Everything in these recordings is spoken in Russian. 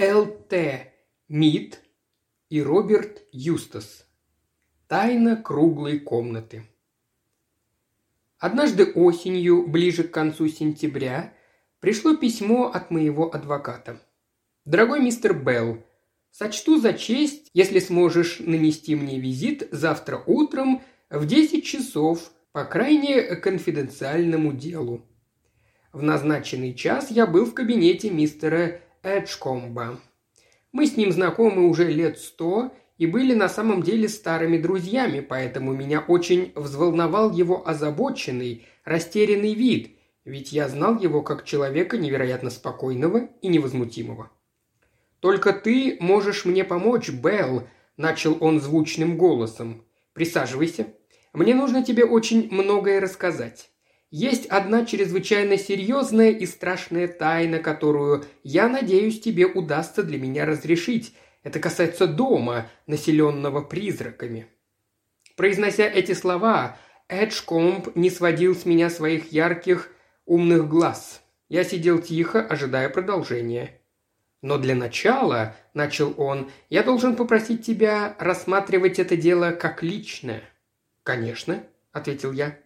Л.Т. Мид и Роберт Юстас. Тайна круглой комнаты. Однажды осенью, ближе к концу сентября, пришло письмо от моего адвоката. «Дорогой мистер Белл, сочту за честь, если сможешь нанести мне визит завтра утром в 10 часов по крайне конфиденциальному делу. В назначенный час я был в кабинете мистера Эджкомба. Мы с ним знакомы уже лет сто и были на самом деле старыми друзьями, поэтому меня очень взволновал его озабоченный, растерянный вид, ведь я знал его как человека невероятно спокойного и невозмутимого. «Только ты можешь мне помочь, Белл», – начал он звучным голосом. «Присаживайся. Мне нужно тебе очень многое рассказать. Есть одна чрезвычайно серьезная и страшная тайна, которую, я надеюсь, тебе удастся для меня разрешить. Это касается дома, населенного призраками». Произнося эти слова, Эджкомб не сводил с меня своих ярких, умных глаз. Я сидел тихо, ожидая продолжения. «Но для начала», – начал он, – «я должен попросить тебя рассматривать это дело как личное». «Конечно», – ответил я.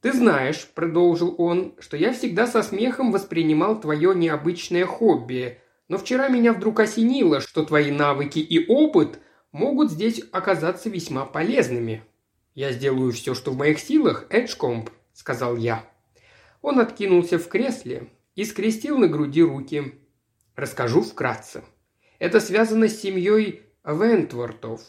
«Ты знаешь», – продолжил он, – «что я всегда со смехом воспринимал твое необычное хобби, но вчера меня вдруг осенило, что твои навыки и опыт могут здесь оказаться весьма полезными». «Я сделаю все, что в моих силах, Эджкомп», – сказал я. Он откинулся в кресле и скрестил на груди руки. Расскажу вкратце. Это связано с семьей Вентвортов.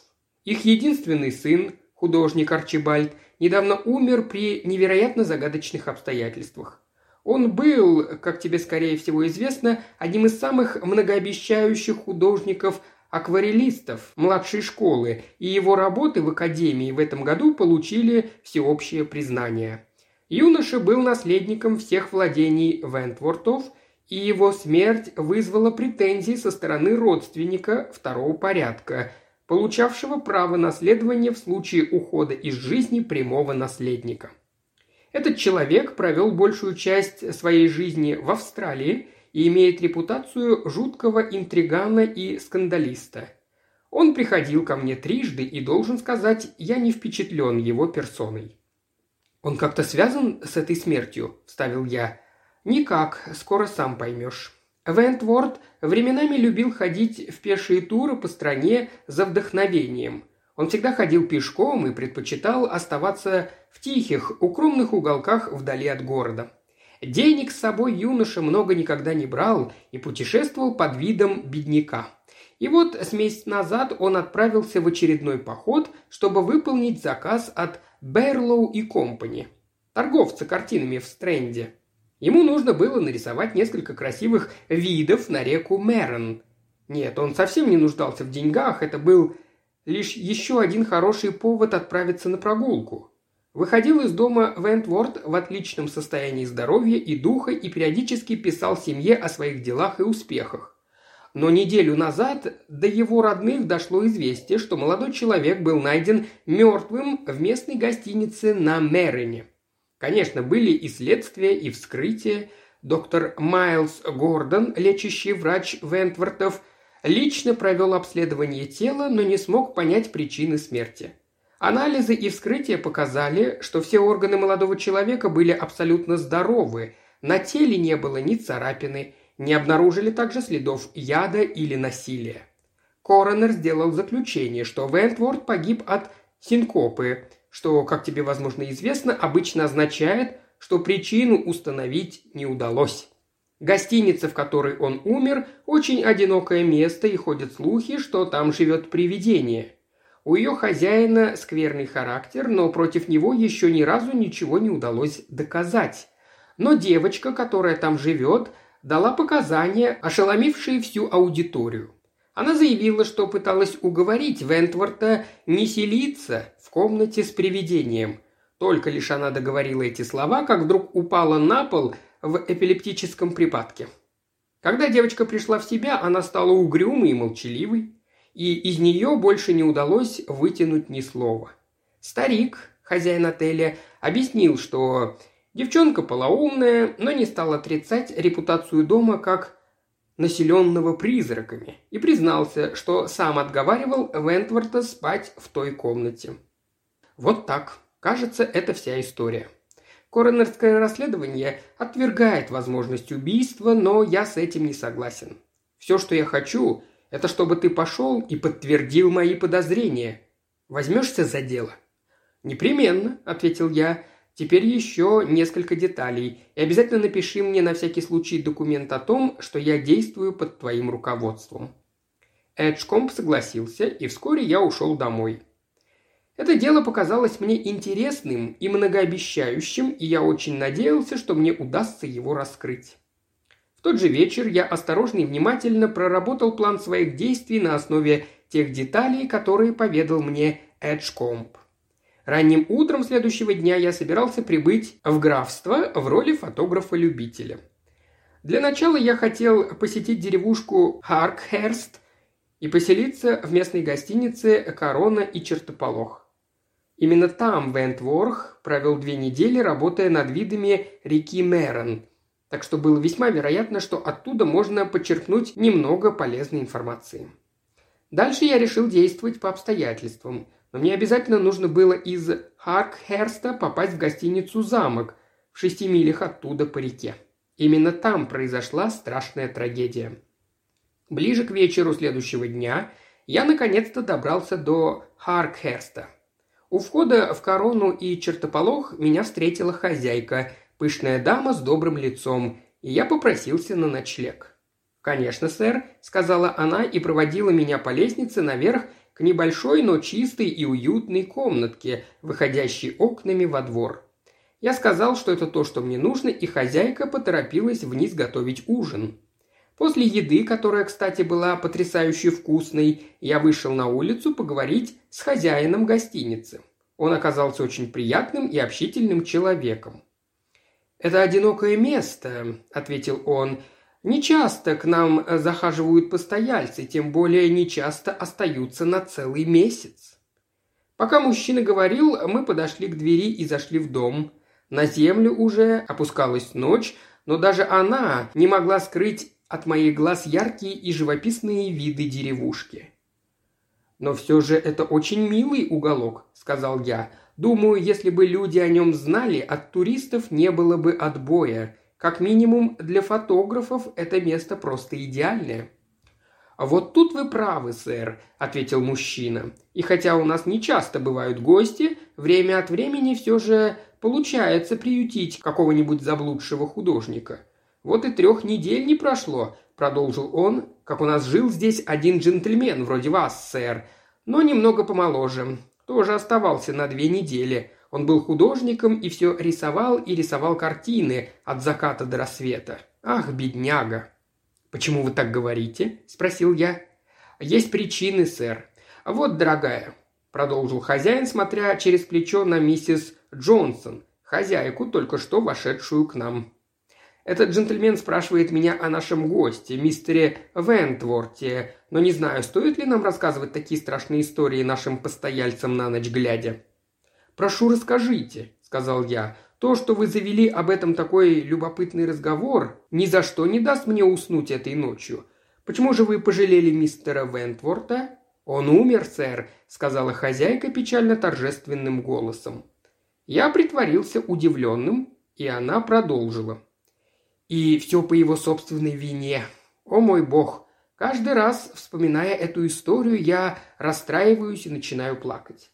Их единственный сын, художник Арчибальд, недавно умер при невероятно загадочных обстоятельствах. Он был, как тебе скорее всего известно, одним из самых многообещающих художников акварелистов младшей школы, и его работы в академии в этом году получили всеобщее признание. Юноша был наследником всех владений Вентвортов, и его смерть вызвала претензии со стороны родственника второго порядка – получавшего право наследования в случае ухода из жизни прямого наследника. Этот человек провел большую часть своей жизни в Австралии и имеет репутацию жуткого интригана и скандалиста. Он приходил ко мне трижды и, должен сказать, я не впечатлен его персоной. «Он как-то связан с этой смертью?» – вставил я. «Никак, скоро сам поймешь». Вентворд временами любил ходить в пешие туры по стране за вдохновением. Он всегда ходил пешком и предпочитал оставаться в тихих, укромных уголках вдали от города. Денег с собой юноша много никогда не брал и путешествовал под видом бедняка. И вот с месяц назад он отправился в очередной поход, чтобы выполнить заказ от Берлоу и Компани, торговца картинами в Стрэнде – Ему нужно было нарисовать несколько красивых видов на реку Мэрон. Нет, он совсем не нуждался в деньгах, это был лишь еще один хороший повод отправиться на прогулку. Выходил из дома Вентворд в отличном состоянии здоровья и духа и периодически писал семье о своих делах и успехах. Но неделю назад до его родных дошло известие, что молодой человек был найден мертвым в местной гостинице на Мэрене. Конечно, были и следствия, и вскрытия. Доктор Майлз Гордон, лечащий врач Вентвортов, лично провел обследование тела, но не смог понять причины смерти. Анализы и вскрытия показали, что все органы молодого человека были абсолютно здоровы, на теле не было ни царапины, не обнаружили также следов яда или насилия. Коронер сделал заключение, что Вентворд погиб от синкопы, что, как тебе, возможно, известно, обычно означает, что причину установить не удалось. Гостиница, в которой он умер, очень одинокое место, и ходят слухи, что там живет привидение. У ее хозяина скверный характер, но против него еще ни разу ничего не удалось доказать. Но девочка, которая там живет, дала показания, ошеломившие всю аудиторию. Она заявила, что пыталась уговорить Вентворта не селиться в комнате с привидением. Только лишь она договорила эти слова, как вдруг упала на пол в эпилептическом припадке. Когда девочка пришла в себя, она стала угрюмой и молчаливой, и из нее больше не удалось вытянуть ни слова. Старик, хозяин отеля, объяснил, что девчонка полоумная, но не стал отрицать репутацию дома как населенного призраками, и признался, что сам отговаривал Вентворта спать в той комнате. Вот так. Кажется, это вся история. Коронерское расследование отвергает возможность убийства, но я с этим не согласен. Все, что я хочу, это чтобы ты пошел и подтвердил мои подозрения. Возьмешься за дело?» «Непременно», — ответил я. «Теперь еще несколько деталей. И обязательно напиши мне на всякий случай документ о том, что я действую под твоим руководством». Эджкомп согласился, и вскоре я ушел домой. Это дело показалось мне интересным и многообещающим, и я очень надеялся, что мне удастся его раскрыть. В тот же вечер я осторожно и внимательно проработал план своих действий на основе тех деталей, которые поведал мне Эджкомп. Ранним утром следующего дня я собирался прибыть в графство в роли фотографа-любителя. Для начала я хотел посетить деревушку Харкхерст и поселиться в местной гостинице «Корона и чертополох». Именно там Вентворх провел две недели, работая над видами реки Мэрон, так что было весьма вероятно, что оттуда можно подчеркнуть немного полезной информации. Дальше я решил действовать по обстоятельствам, но мне обязательно нужно было из Харкхерста попасть в гостиницу «Замок» в шести милях оттуда по реке. Именно там произошла страшная трагедия. Ближе к вечеру следующего дня я наконец-то добрался до Харкхерста – у входа в корону и чертополох меня встретила хозяйка, пышная дама с добрым лицом, и я попросился на ночлег. «Конечно, сэр», — сказала она и проводила меня по лестнице наверх к небольшой, но чистой и уютной комнатке, выходящей окнами во двор. Я сказал, что это то, что мне нужно, и хозяйка поторопилась вниз готовить ужин. После еды, которая, кстати, была потрясающе вкусной, я вышел на улицу поговорить с хозяином гостиницы. Он оказался очень приятным и общительным человеком. «Это одинокое место», — ответил он. «Не часто к нам захаживают постояльцы, тем более не часто остаются на целый месяц». Пока мужчина говорил, мы подошли к двери и зашли в дом. На землю уже опускалась ночь, но даже она не могла скрыть от моих глаз яркие и живописные виды деревушки. «Но все же это очень милый уголок», – сказал я. «Думаю, если бы люди о нем знали, от туристов не было бы отбоя. Как минимум, для фотографов это место просто идеальное». «Вот тут вы правы, сэр», – ответил мужчина. «И хотя у нас не часто бывают гости, время от времени все же получается приютить какого-нибудь заблудшего художника. Вот и трех недель не прошло, продолжил он, как у нас жил здесь один джентльмен вроде вас, сэр, но немного помоложе. Тоже оставался на две недели. Он был художником и все рисовал и рисовал картины от заката до рассвета. Ах, бедняга!» «Почему вы так говорите?» – спросил я. «Есть причины, сэр. Вот, дорогая», – продолжил хозяин, смотря через плечо на миссис Джонсон, хозяйку, только что вошедшую к нам. Этот джентльмен спрашивает меня о нашем госте, мистере Вентворте, но не знаю, стоит ли нам рассказывать такие страшные истории нашим постояльцам на ночь глядя. «Прошу, расскажите», — сказал я. «То, что вы завели об этом такой любопытный разговор, ни за что не даст мне уснуть этой ночью. Почему же вы пожалели мистера Вентворта?» «Он умер, сэр», — сказала хозяйка печально торжественным голосом. Я притворился удивленным, и она продолжила. И все по его собственной вине. О мой бог! Каждый раз, вспоминая эту историю, я расстраиваюсь и начинаю плакать.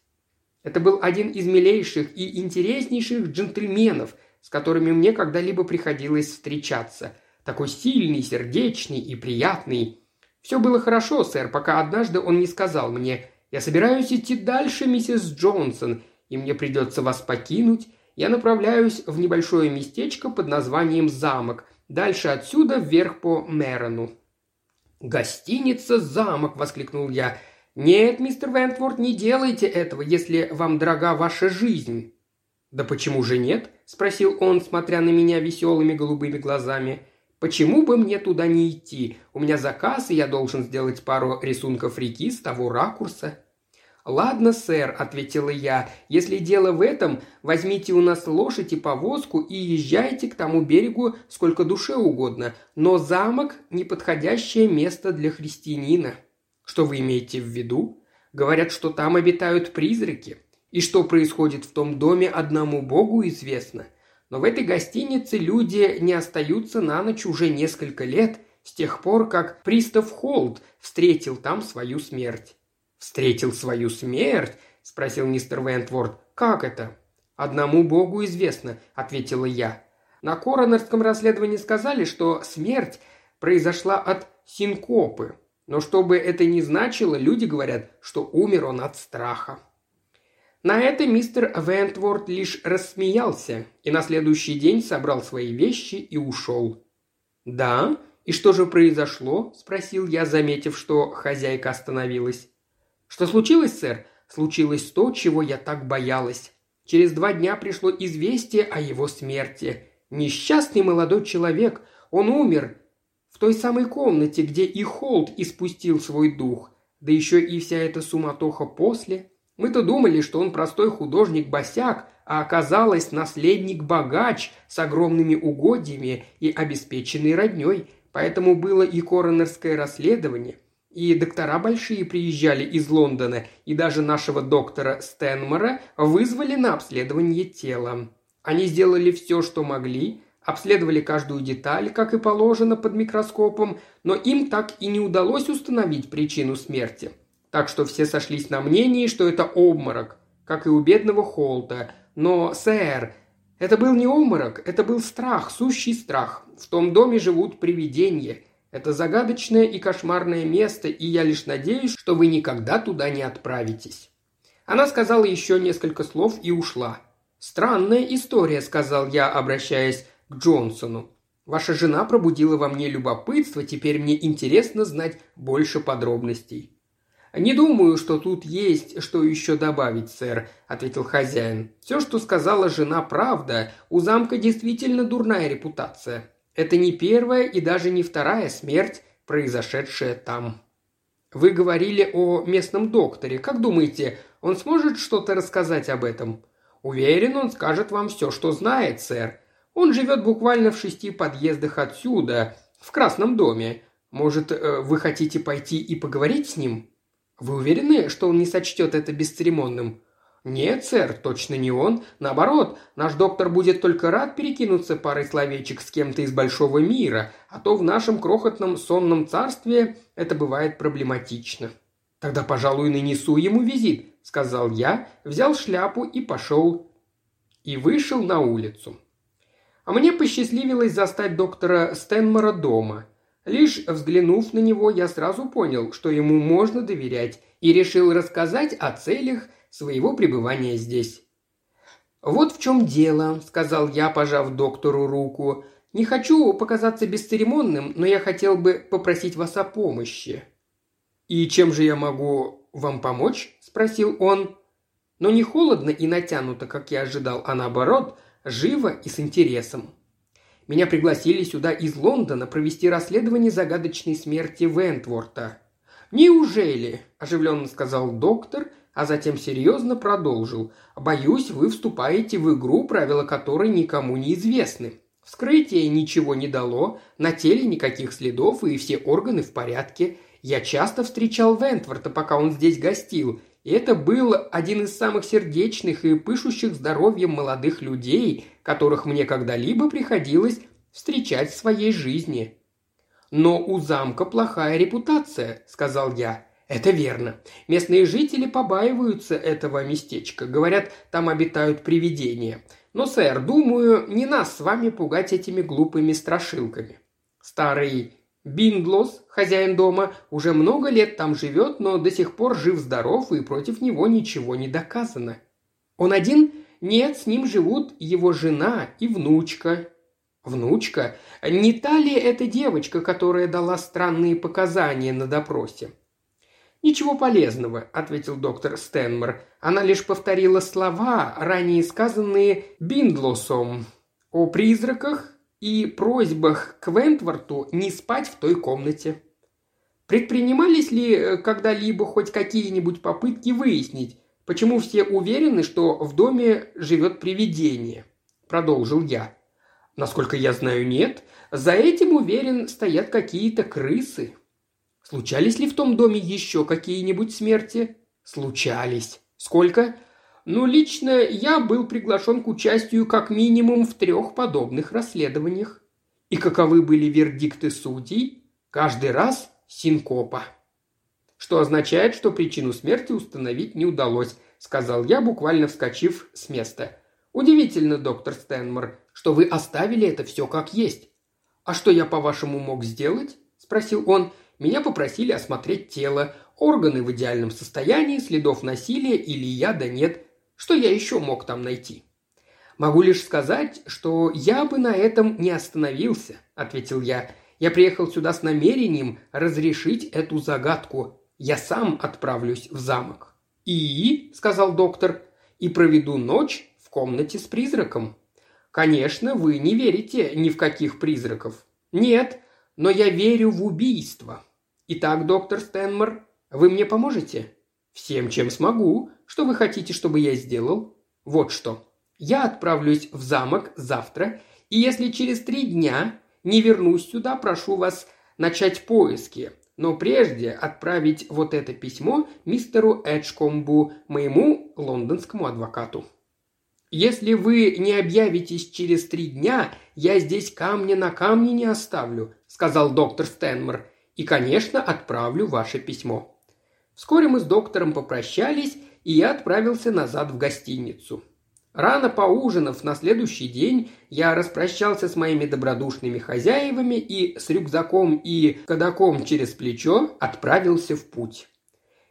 Это был один из милейших и интереснейших джентльменов, с которыми мне когда-либо приходилось встречаться. Такой сильный, сердечный и приятный. Все было хорошо, сэр, пока однажды он не сказал мне «Я собираюсь идти дальше, миссис Джонсон, и мне придется вас покинуть, я направляюсь в небольшое местечко под названием «Замок», дальше отсюда вверх по Мэрону. «Гостиница «Замок», — воскликнул я. «Нет, мистер Вентворд, не делайте этого, если вам дорога ваша жизнь». «Да почему же нет?» – спросил он, смотря на меня веселыми голубыми глазами. «Почему бы мне туда не идти? У меня заказ, и я должен сделать пару рисунков реки с того ракурса». «Ладно, сэр», – ответила я, – «если дело в этом, возьмите у нас лошадь и повозку и езжайте к тому берегу сколько душе угодно, но замок – неподходящее место для христианина». «Что вы имеете в виду?» «Говорят, что там обитают призраки. И что происходит в том доме, одному Богу известно. Но в этой гостинице люди не остаются на ночь уже несколько лет, с тех пор, как пристав Холд встретил там свою смерть. «Встретил свою смерть?» – спросил мистер Вентворд. «Как это?» «Одному Богу известно», – ответила я. На коронерском расследовании сказали, что смерть произошла от синкопы. Но что бы это ни значило, люди говорят, что умер он от страха. На это мистер Вентворд лишь рассмеялся и на следующий день собрал свои вещи и ушел. «Да? И что же произошло?» – спросил я, заметив, что хозяйка остановилась. «Что случилось, сэр?» «Случилось то, чего я так боялась. Через два дня пришло известие о его смерти. Несчастный молодой человек. Он умер в той самой комнате, где и Холд испустил свой дух. Да еще и вся эта суматоха после. Мы-то думали, что он простой художник-босяк, а оказалось наследник-богач с огромными угодьями и обеспеченной родней. Поэтому было и коронерское расследование – и доктора большие приезжали из Лондона, и даже нашего доктора Стэнмора вызвали на обследование тела. Они сделали все, что могли, обследовали каждую деталь, как и положено, под микроскопом, но им так и не удалось установить причину смерти. Так что все сошлись на мнении, что это обморок, как и у бедного Холта. Но, сэр, это был не обморок, это был страх, сущий страх. В том доме живут привидения – это загадочное и кошмарное место, и я лишь надеюсь, что вы никогда туда не отправитесь». Она сказала еще несколько слов и ушла. «Странная история», — сказал я, обращаясь к Джонсону. «Ваша жена пробудила во мне любопытство, теперь мне интересно знать больше подробностей». «Не думаю, что тут есть что еще добавить, сэр», — ответил хозяин. «Все, что сказала жена, правда. У замка действительно дурная репутация. Это не первая и даже не вторая смерть, произошедшая там. Вы говорили о местном докторе. Как думаете, он сможет что-то рассказать об этом? Уверен, он скажет вам все, что знает, сэр. Он живет буквально в шести подъездах отсюда, в Красном доме. Может, э, вы хотите пойти и поговорить с ним? Вы уверены, что он не сочтет это бесцеремонным? «Нет, сэр, точно не он. Наоборот, наш доктор будет только рад перекинуться парой словечек с кем-то из большого мира, а то в нашем крохотном сонном царстве это бывает проблематично». «Тогда, пожалуй, нанесу ему визит», — сказал я, взял шляпу и пошел и вышел на улицу. А мне посчастливилось застать доктора Стэнмора дома. Лишь взглянув на него, я сразу понял, что ему можно доверять, и решил рассказать о целях своего пребывания здесь. «Вот в чем дело», – сказал я, пожав доктору руку. «Не хочу показаться бесцеремонным, но я хотел бы попросить вас о помощи». «И чем же я могу вам помочь?» – спросил он. Но не холодно и натянуто, как я ожидал, а наоборот, живо и с интересом. Меня пригласили сюда из Лондона провести расследование загадочной смерти Вентворта. «Неужели?» – оживленно сказал доктор а затем серьезно продолжил. «Боюсь, вы вступаете в игру, правила которой никому не известны. Вскрытие ничего не дало, на теле никаких следов и все органы в порядке. Я часто встречал Вентворта, пока он здесь гостил, и это был один из самых сердечных и пышущих здоровьем молодых людей, которых мне когда-либо приходилось встречать в своей жизни. «Но у замка плохая репутация», — сказал я. Это верно. Местные жители побаиваются этого местечка. Говорят, там обитают привидения. Но, сэр, думаю, не нас с вами пугать этими глупыми страшилками. Старый Биндлос, хозяин дома, уже много лет там живет, но до сих пор жив-здоров, и против него ничего не доказано. Он один? Нет, с ним живут его жена и внучка. Внучка? Не та ли эта девочка, которая дала странные показания на допросе? «Ничего полезного», – ответил доктор Стэнмор. «Она лишь повторила слова, ранее сказанные Биндлосом, о призраках и просьбах к Вентворту не спать в той комнате». Предпринимались ли э, когда-либо хоть какие-нибудь попытки выяснить, почему все уверены, что в доме живет привидение? Продолжил я. Насколько я знаю, нет. За этим, уверен, стоят какие-то крысы. Случались ли в том доме еще какие-нибудь смерти? Случались. Сколько? Ну, лично я был приглашен к участию как минимум в трех подобных расследованиях. И каковы были вердикты судей? Каждый раз синкопа. Что означает, что причину смерти установить не удалось, сказал я, буквально вскочив с места. Удивительно, доктор Стэнмор, что вы оставили это все как есть. А что я, по-вашему, мог сделать? спросил он. Меня попросили осмотреть тело, органы в идеальном состоянии, следов насилия или яда нет. Что я еще мог там найти? Могу лишь сказать, что я бы на этом не остановился, ответил я. Я приехал сюда с намерением разрешить эту загадку. Я сам отправлюсь в замок». «И?» – сказал доктор. «И проведу ночь в комнате с призраком». «Конечно, вы не верите ни в каких призраков». «Нет, но я верю в убийство». «Итак, доктор Стэнмор, вы мне поможете?» «Всем, чем смогу. Что вы хотите, чтобы я сделал?» «Вот что. Я отправлюсь в замок завтра, и если через три дня не вернусь сюда, прошу вас начать поиски. Но прежде отправить вот это письмо мистеру Эджкомбу, моему лондонскому адвокату. Если вы не объявитесь через три дня, я здесь камня на камне не оставлю», – сказал доктор Стэнмор, – «и, конечно, отправлю ваше письмо». Вскоре мы с доктором попрощались, и я отправился назад в гостиницу. Рано поужинав на следующий день, я распрощался с моими добродушными хозяевами и с рюкзаком и кадаком через плечо отправился в путь.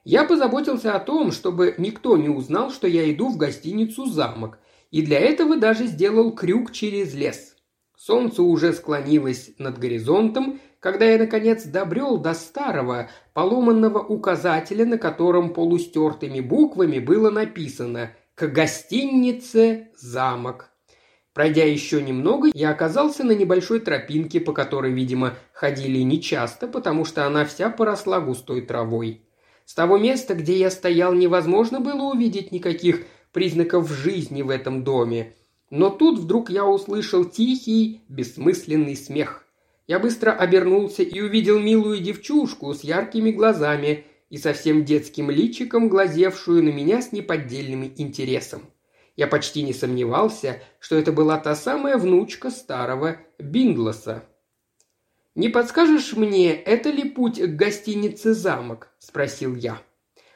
Я позаботился о том, чтобы никто не узнал, что я иду в гостиницу «Замок», и для этого даже сделал крюк через лес. Солнце уже склонилось над горизонтом, когда я, наконец, добрел до старого, поломанного указателя, на котором полустертыми буквами было написано – к гостинице «Замок». Пройдя еще немного, я оказался на небольшой тропинке, по которой, видимо, ходили нечасто, потому что она вся поросла густой травой. С того места, где я стоял, невозможно было увидеть никаких признаков жизни в этом доме. Но тут вдруг я услышал тихий, бессмысленный смех. Я быстро обернулся и увидел милую девчушку с яркими глазами, и совсем детским личиком, глазевшую на меня с неподдельным интересом. Я почти не сомневался, что это была та самая внучка старого Бингласа. «Не подскажешь мне, это ли путь к гостинице «Замок»?» – спросил я.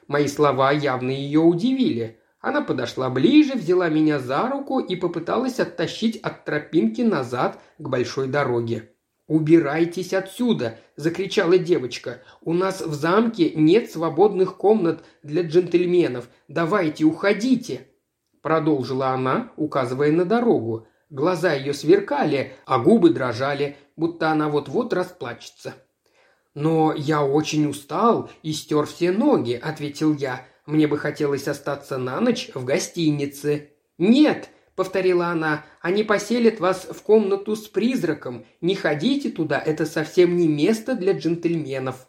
Мои слова явно ее удивили. Она подошла ближе, взяла меня за руку и попыталась оттащить от тропинки назад к большой дороге. «Убирайтесь отсюда!» – закричала девочка. «У нас в замке нет свободных комнат для джентльменов. Давайте, уходите!» Продолжила она, указывая на дорогу. Глаза ее сверкали, а губы дрожали, будто она вот-вот расплачется. «Но я очень устал и стер все ноги», – ответил я. «Мне бы хотелось остаться на ночь в гостинице». «Нет!» Повторила она, – «они поселят вас в комнату с призраком. Не ходите туда, это совсем не место для джентльменов».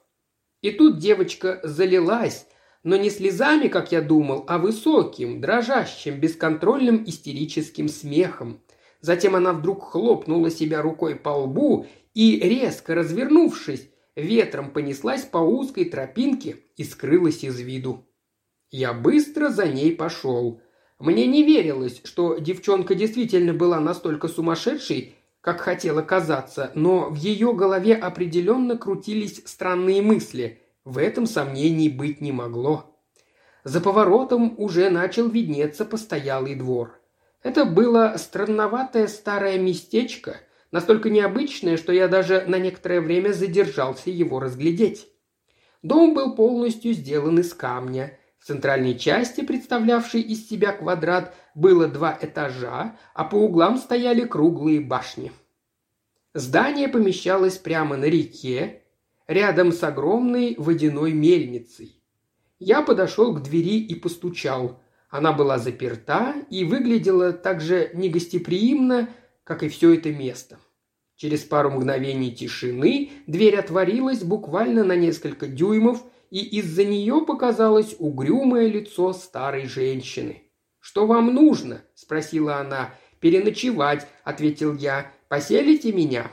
И тут девочка залилась, но не слезами, как я думал, а высоким, дрожащим, бесконтрольным истерическим смехом. Затем она вдруг хлопнула себя рукой по лбу и, резко развернувшись, ветром понеслась по узкой тропинке и скрылась из виду. Я быстро за ней пошел. Мне не верилось, что девчонка действительно была настолько сумасшедшей, как хотела казаться, но в ее голове определенно крутились странные мысли. В этом сомнений быть не могло. За поворотом уже начал виднеться постоялый двор. Это было странноватое старое местечко, настолько необычное, что я даже на некоторое время задержался его разглядеть. Дом был полностью сделан из камня, в центральной части, представлявшей из себя квадрат, было два этажа, а по углам стояли круглые башни. Здание помещалось прямо на реке, рядом с огромной водяной мельницей. Я подошел к двери и постучал. Она была заперта и выглядела так же негостеприимно, как и все это место. Через пару мгновений тишины дверь отворилась буквально на несколько дюймов, и из-за нее показалось угрюмое лицо старой женщины. «Что вам нужно?» – спросила она. «Переночевать», – ответил я. «Поселите меня?»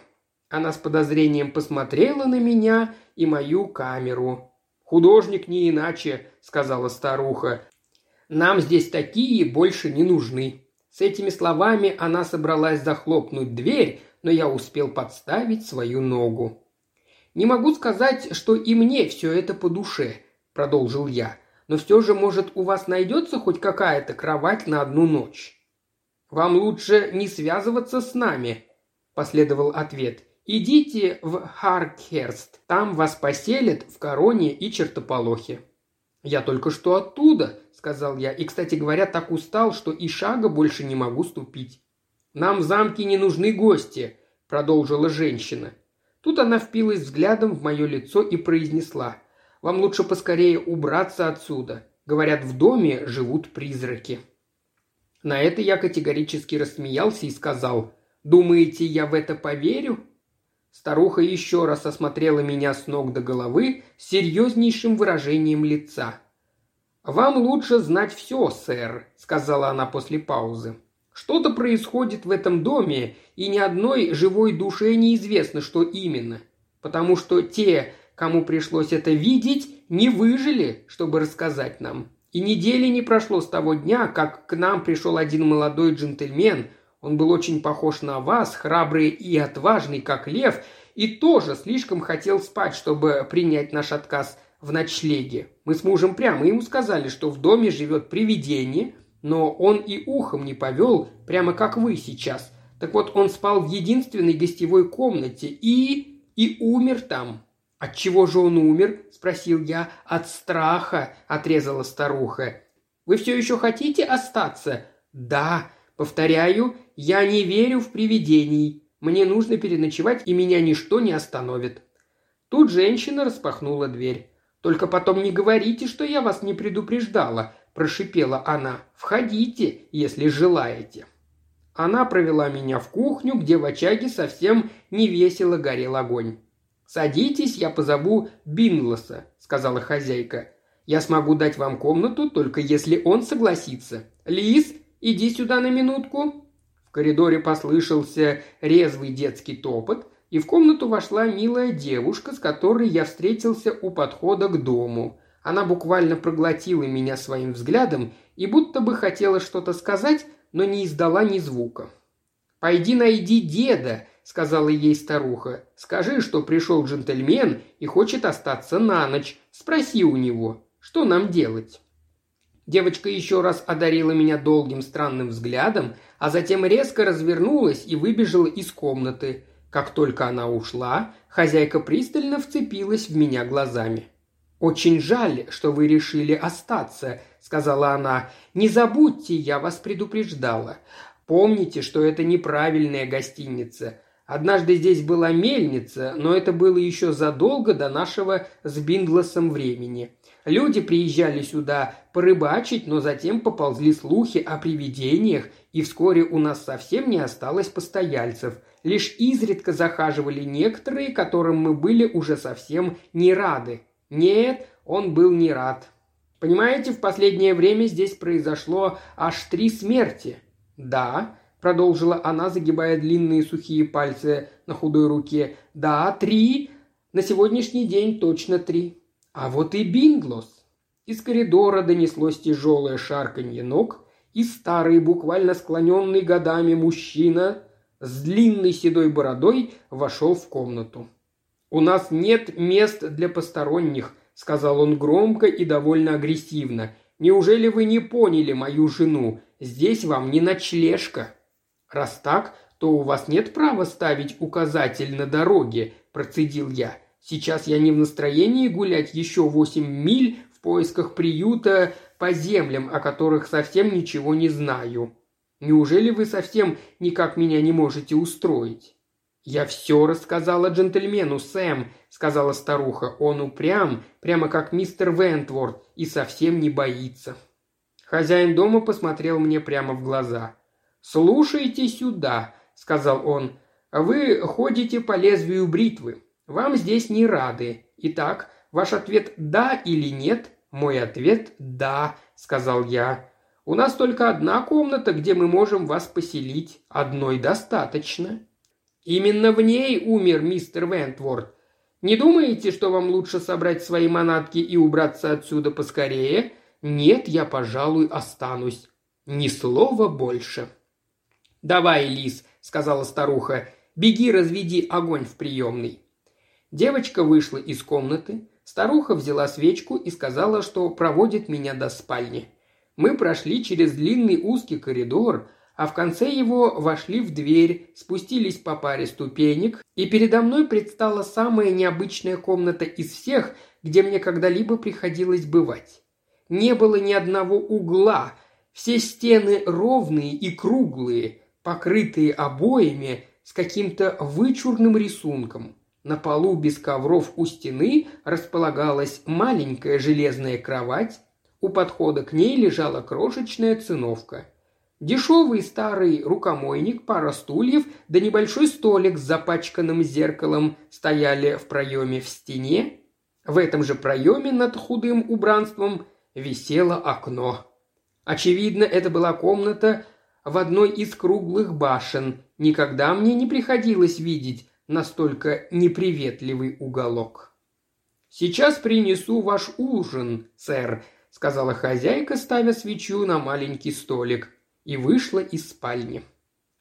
Она с подозрением посмотрела на меня и мою камеру. «Художник не иначе», – сказала старуха. «Нам здесь такие больше не нужны». С этими словами она собралась захлопнуть дверь, но я успел подставить свою ногу. «Не могу сказать, что и мне все это по душе», – продолжил я. «Но все же, может, у вас найдется хоть какая-то кровать на одну ночь?» «Вам лучше не связываться с нами», – последовал ответ. «Идите в Харкерст, там вас поселят в Короне и Чертополохе». «Я только что оттуда», – сказал я, и, кстати говоря, так устал, что и шага больше не могу ступить. «Нам в замке не нужны гости», – продолжила женщина. Тут она впилась взглядом в мое лицо и произнесла. «Вам лучше поскорее убраться отсюда. Говорят, в доме живут призраки». На это я категорически рассмеялся и сказал, «Думаете, я в это поверю?» Старуха еще раз осмотрела меня с ног до головы с серьезнейшим выражением лица. «Вам лучше знать все, сэр», — сказала она после паузы. «Что-то происходит в этом доме, и ни одной живой душе неизвестно, что именно. Потому что те, кому пришлось это видеть, не выжили, чтобы рассказать нам. И недели не прошло с того дня, как к нам пришел один молодой джентльмен, он был очень похож на вас, храбрый и отважный, как лев, и тоже слишком хотел спать, чтобы принять наш отказ в ночлеге. Мы с мужем прямо ему сказали, что в доме живет привидение, но он и ухом не повел, прямо как вы сейчас. Так вот, он спал в единственной гостевой комнате и... и умер там. «От чего же он умер?» – спросил я. «От страха», – отрезала старуха. «Вы все еще хотите остаться?» «Да», Повторяю, я не верю в привидений. Мне нужно переночевать, и меня ничто не остановит». Тут женщина распахнула дверь. «Только потом не говорите, что я вас не предупреждала», – прошипела она. «Входите, если желаете». Она провела меня в кухню, где в очаге совсем невесело горел огонь. «Садитесь, я позову Бинглоса», – сказала хозяйка. «Я смогу дать вам комнату, только если он согласится. Лис, Иди сюда на минутку». В коридоре послышался резвый детский топот, и в комнату вошла милая девушка, с которой я встретился у подхода к дому. Она буквально проглотила меня своим взглядом и будто бы хотела что-то сказать, но не издала ни звука. «Пойди найди деда», — сказала ей старуха. «Скажи, что пришел джентльмен и хочет остаться на ночь. Спроси у него, что нам делать?» Девочка еще раз одарила меня долгим странным взглядом, а затем резко развернулась и выбежала из комнаты. Как только она ушла, хозяйка пристально вцепилась в меня глазами. «Очень жаль, что вы решили остаться», — сказала она. «Не забудьте, я вас предупреждала. Помните, что это неправильная гостиница. Однажды здесь была мельница, но это было еще задолго до нашего с Бингласом времени. Люди приезжали сюда порыбачить, но затем поползли слухи о привидениях, и вскоре у нас совсем не осталось постояльцев. Лишь изредка захаживали некоторые, которым мы были уже совсем не рады. Нет, он был не рад. Понимаете, в последнее время здесь произошло аж три смерти. Да, продолжила она, загибая длинные сухие пальцы на худой руке. Да, три. На сегодняшний день точно три. А вот и Бинглос. Из коридора донеслось тяжелое шарканье ног, и старый, буквально склоненный годами мужчина с длинной седой бородой вошел в комнату. «У нас нет мест для посторонних», — сказал он громко и довольно агрессивно. «Неужели вы не поняли мою жену? Здесь вам не ночлежка». «Раз так, то у вас нет права ставить указатель на дороге», – процедил я. Сейчас я не в настроении гулять еще восемь миль в поисках приюта по землям, о которых совсем ничего не знаю. Неужели вы совсем никак меня не можете устроить?» «Я все рассказала джентльмену, Сэм», — сказала старуха. «Он упрям, прямо как мистер Вентворд, и совсем не боится». Хозяин дома посмотрел мне прямо в глаза. «Слушайте сюда», — сказал он. Вы ходите по лезвию бритвы. Вам здесь не рады. Итак, ваш ответ «да» или «нет»? Мой ответ «да», сказал я. У нас только одна комната, где мы можем вас поселить. Одной достаточно. Именно в ней умер мистер Вентворд. Не думаете, что вам лучше собрать свои манатки и убраться отсюда поскорее? Нет, я, пожалуй, останусь. Ни слова больше. «Давай, лис», — сказала старуха, — «беги, разведи огонь в приемной». Девочка вышла из комнаты, старуха взяла свечку и сказала, что проводит меня до спальни. Мы прошли через длинный узкий коридор, а в конце его вошли в дверь, спустились по паре ступенек, и передо мной предстала самая необычная комната из всех, где мне когда-либо приходилось бывать. Не было ни одного угла, все стены ровные и круглые, покрытые обоями с каким-то вычурным рисунком. На полу без ковров у стены располагалась маленькая железная кровать, у подхода к ней лежала крошечная циновка – Дешевый старый рукомойник, пара стульев да небольшой столик с запачканным зеркалом стояли в проеме в стене. В этом же проеме над худым убранством висело окно. Очевидно, это была комната в одной из круглых башен. Никогда мне не приходилось видеть настолько неприветливый уголок. «Сейчас принесу ваш ужин, сэр», — сказала хозяйка, ставя свечу на маленький столик и вышла из спальни.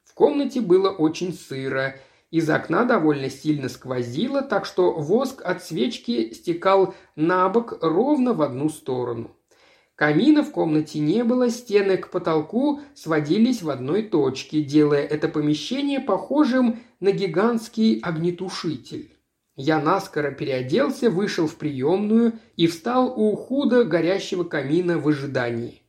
В комнате было очень сыро, из окна довольно сильно сквозило, так что воск от свечки стекал на бок ровно в одну сторону. Камина в комнате не было, стены к потолку сводились в одной точке, делая это помещение похожим на гигантский огнетушитель. Я наскоро переоделся, вышел в приемную и встал у худо горящего камина в ожидании.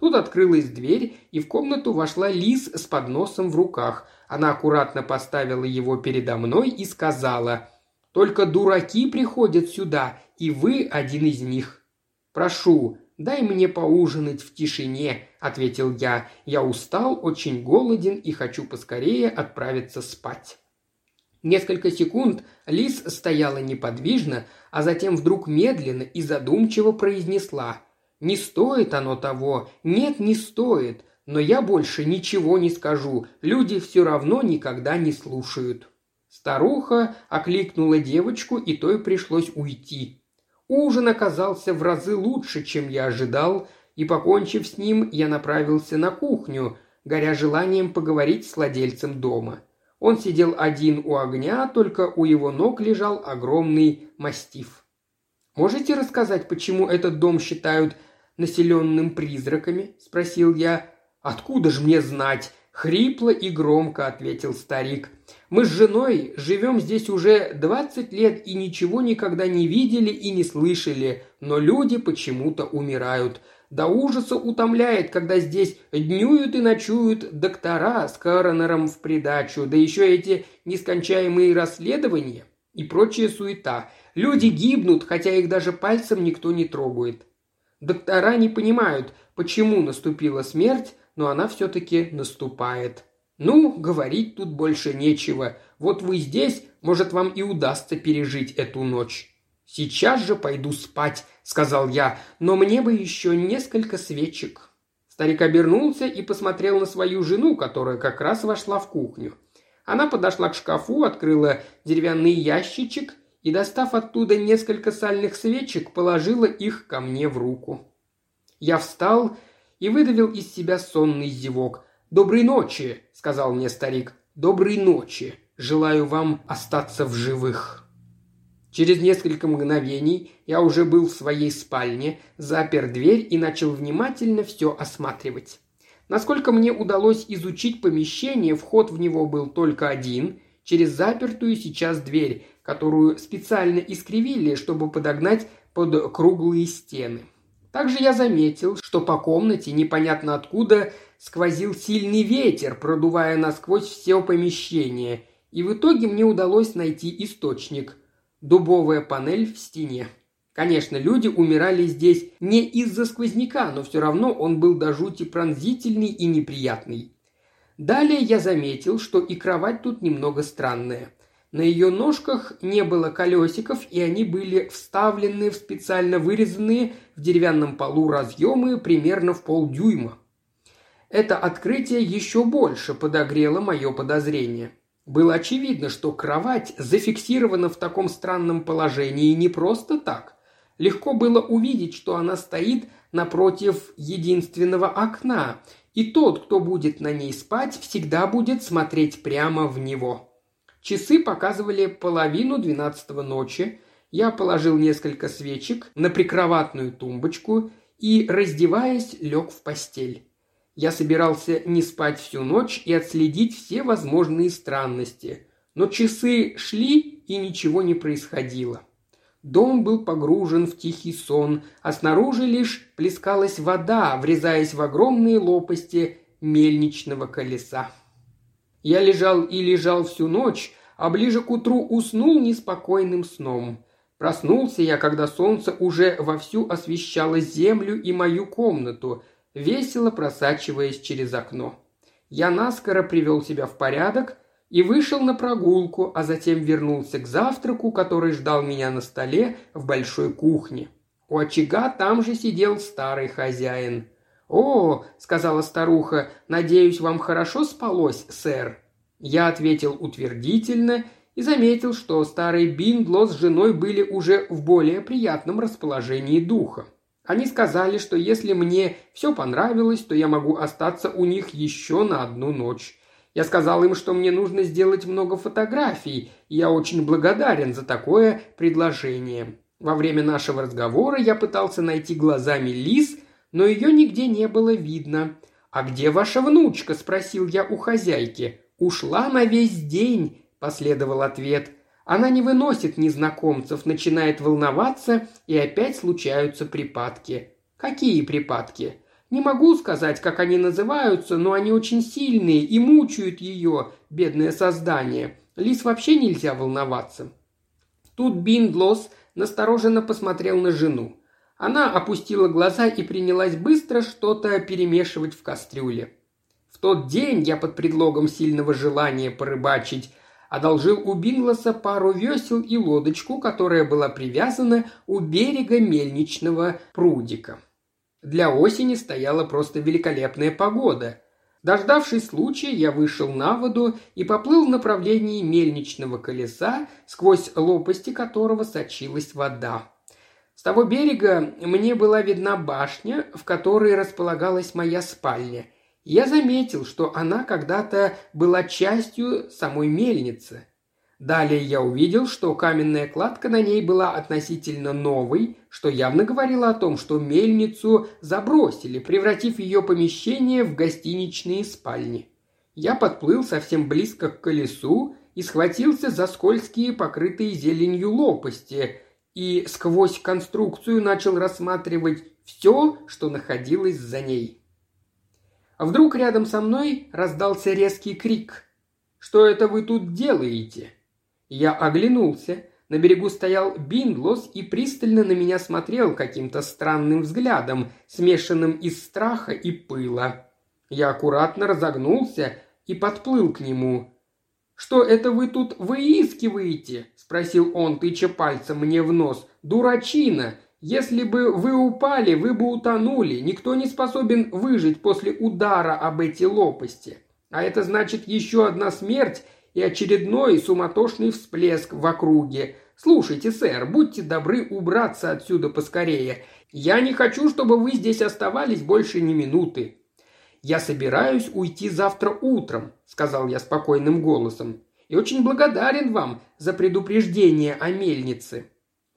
Тут открылась дверь, и в комнату вошла Лис с подносом в руках. Она аккуратно поставила его передо мной и сказала «Только дураки приходят сюда, и вы один из них». «Прошу, дай мне поужинать в тишине», — ответил я. «Я устал, очень голоден и хочу поскорее отправиться спать». Несколько секунд Лис стояла неподвижно, а затем вдруг медленно и задумчиво произнесла – не стоит оно того. Нет, не стоит. Но я больше ничего не скажу. Люди все равно никогда не слушают». Старуха окликнула девочку, и той пришлось уйти. Ужин оказался в разы лучше, чем я ожидал, и, покончив с ним, я направился на кухню, горя желанием поговорить с владельцем дома. Он сидел один у огня, только у его ног лежал огромный мастиф. «Можете рассказать, почему этот дом считают населенным призраками?» – спросил я. «Откуда же мне знать?» – хрипло и громко ответил старик. «Мы с женой живем здесь уже двадцать лет и ничего никогда не видели и не слышали, но люди почему-то умирают. До ужаса утомляет, когда здесь днюют и ночуют доктора с коронером в придачу, да еще эти нескончаемые расследования и прочая суета. Люди гибнут, хотя их даже пальцем никто не трогает. Доктора не понимают, почему наступила смерть, но она все-таки наступает. Ну, говорить тут больше нечего. Вот вы здесь, может, вам и удастся пережить эту ночь. Сейчас же пойду спать, сказал я, но мне бы еще несколько свечек. Старик обернулся и посмотрел на свою жену, которая как раз вошла в кухню. Она подошла к шкафу, открыла деревянный ящичек и, достав оттуда несколько сальных свечек, положила их ко мне в руку. Я встал и выдавил из себя сонный зевок. «Доброй ночи!» – сказал мне старик. «Доброй ночи! Желаю вам остаться в живых!» Через несколько мгновений я уже был в своей спальне, запер дверь и начал внимательно все осматривать. Насколько мне удалось изучить помещение, вход в него был только один, через запертую сейчас дверь, которую специально искривили, чтобы подогнать под круглые стены. Также я заметил, что по комнате непонятно откуда сквозил сильный ветер, продувая насквозь все помещение, и в итоге мне удалось найти источник – дубовая панель в стене. Конечно, люди умирали здесь не из-за сквозняка, но все равно он был до жути пронзительный и неприятный. Далее я заметил, что и кровать тут немного странная. На ее ножках не было колесиков, и они были вставлены в специально вырезанные в деревянном полу разъемы примерно в полдюйма. Это открытие еще больше подогрело мое подозрение. Было очевидно, что кровать зафиксирована в таком странном положении не просто так. Легко было увидеть, что она стоит напротив единственного окна, и тот, кто будет на ней спать, всегда будет смотреть прямо в него. Часы показывали половину двенадцатого ночи. Я положил несколько свечек на прикроватную тумбочку и, раздеваясь, лег в постель. Я собирался не спать всю ночь и отследить все возможные странности. Но часы шли, и ничего не происходило. Дом был погружен в тихий сон, а снаружи лишь плескалась вода, врезаясь в огромные лопасти мельничного колеса. Я лежал и лежал всю ночь, а ближе к утру уснул неспокойным сном. Проснулся я, когда солнце уже вовсю освещало землю и мою комнату, весело просачиваясь через окно. Я наскоро привел себя в порядок и вышел на прогулку, а затем вернулся к завтраку, который ждал меня на столе в большой кухне. У очага там же сидел старый хозяин. «О, — сказала старуха, — надеюсь, вам хорошо спалось, сэр?» Я ответил утвердительно и заметил, что старый Биндло с женой были уже в более приятном расположении духа. Они сказали, что если мне все понравилось, то я могу остаться у них еще на одну ночь. Я сказал им, что мне нужно сделать много фотографий, и я очень благодарен за такое предложение. Во время нашего разговора я пытался найти глазами Лис, но ее нигде не было видно. «А где ваша внучка?» – спросил я у хозяйки. «Ушла на весь день», – последовал ответ. Она не выносит незнакомцев, начинает волноваться, и опять случаются припадки. Какие припадки? Не могу сказать, как они называются, но они очень сильные и мучают ее, бедное создание. Лис вообще нельзя волноваться. Тут Биндлос настороженно посмотрел на жену. Она опустила глаза и принялась быстро что-то перемешивать в кастрюле. В тот день я под предлогом сильного желания порыбачить одолжил у Бингласа пару весел и лодочку, которая была привязана у берега мельничного прудика. Для осени стояла просто великолепная погода. Дождавшись случая, я вышел на воду и поплыл в направлении мельничного колеса, сквозь лопасти которого сочилась вода. С того берега мне была видна башня, в которой располагалась моя спальня – я заметил, что она когда-то была частью самой мельницы. Далее я увидел, что каменная кладка на ней была относительно новой, что явно говорило о том, что мельницу забросили, превратив ее помещение в гостиничные спальни. Я подплыл совсем близко к колесу и схватился за скользкие, покрытые зеленью лопасти, и сквозь конструкцию начал рассматривать все, что находилось за ней. А вдруг рядом со мной раздался резкий крик. «Что это вы тут делаете?» Я оглянулся. На берегу стоял Биндлос и пристально на меня смотрел каким-то странным взглядом, смешанным из страха и пыла. Я аккуратно разогнулся и подплыл к нему. «Что это вы тут выискиваете?» – спросил он, тыча пальцем мне в нос. «Дурачина! Если бы вы упали, вы бы утонули. Никто не способен выжить после удара об эти лопасти. А это значит еще одна смерть и очередной суматошный всплеск в округе. Слушайте, сэр, будьте добры убраться отсюда поскорее. Я не хочу, чтобы вы здесь оставались больше ни минуты. Я собираюсь уйти завтра утром, сказал я спокойным голосом. И очень благодарен вам за предупреждение о мельнице.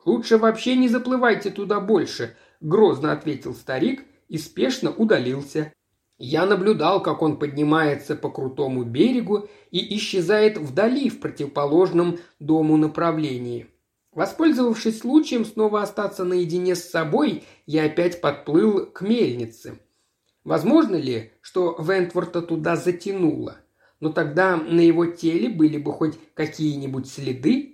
«Лучше вообще не заплывайте туда больше», – грозно ответил старик и спешно удалился. Я наблюдал, как он поднимается по крутому берегу и исчезает вдали в противоположном дому направлении. Воспользовавшись случаем снова остаться наедине с собой, я опять подплыл к мельнице. Возможно ли, что Вентворта туда затянуло? Но тогда на его теле были бы хоть какие-нибудь следы,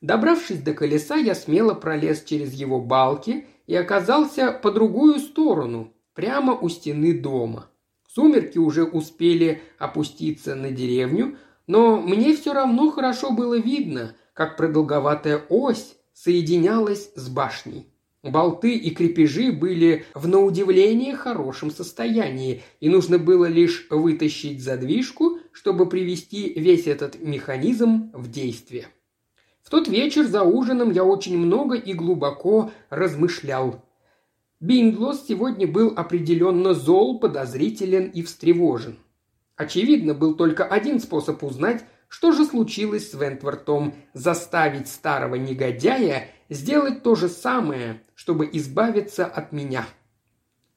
Добравшись до колеса, я смело пролез через его балки и оказался по другую сторону, прямо у стены дома. Сумерки уже успели опуститься на деревню, но мне все равно хорошо было видно, как продолговатая ось соединялась с башней. Болты и крепежи были в на удивление хорошем состоянии, и нужно было лишь вытащить задвижку, чтобы привести весь этот механизм в действие. В тот вечер за ужином я очень много и глубоко размышлял. Бинглос сегодня был определенно зол, подозрителен и встревожен. Очевидно, был только один способ узнать, что же случилось с Вентвортом – заставить старого негодяя сделать то же самое, чтобы избавиться от меня.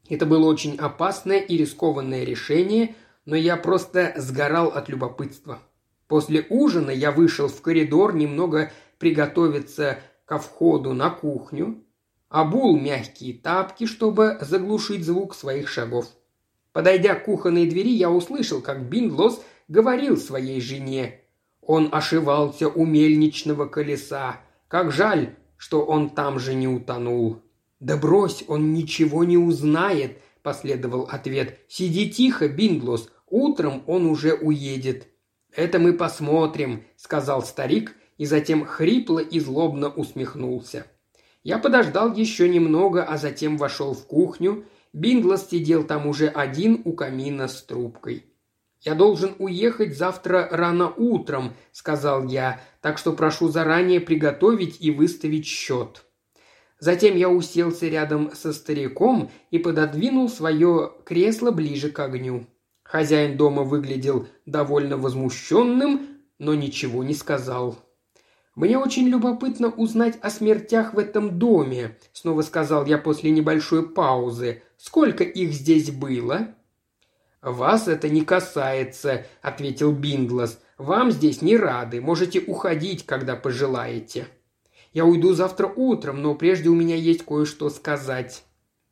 Это было очень опасное и рискованное решение, но я просто сгорал от любопытства. После ужина я вышел в коридор немного приготовиться ко входу на кухню, обул мягкие тапки, чтобы заглушить звук своих шагов. Подойдя к кухонной двери, я услышал, как Биндлос говорил своей жене. Он ошивался у мельничного колеса. Как жаль, что он там же не утонул. «Да брось, он ничего не узнает», – последовал ответ. «Сиди тихо, Бинглос, утром он уже уедет». «Это мы посмотрим», – сказал старик, и затем хрипло и злобно усмехнулся. Я подождал еще немного, а затем вошел в кухню. Бинглас сидел там уже один у камина с трубкой. «Я должен уехать завтра рано утром», – сказал я, – «так что прошу заранее приготовить и выставить счет». Затем я уселся рядом со стариком и пододвинул свое кресло ближе к огню. Хозяин дома выглядел довольно возмущенным, но ничего не сказал. «Мне очень любопытно узнать о смертях в этом доме», — снова сказал я после небольшой паузы. «Сколько их здесь было?» «Вас это не касается», — ответил Бинглас. «Вам здесь не рады. Можете уходить, когда пожелаете». «Я уйду завтра утром, но прежде у меня есть кое-что сказать».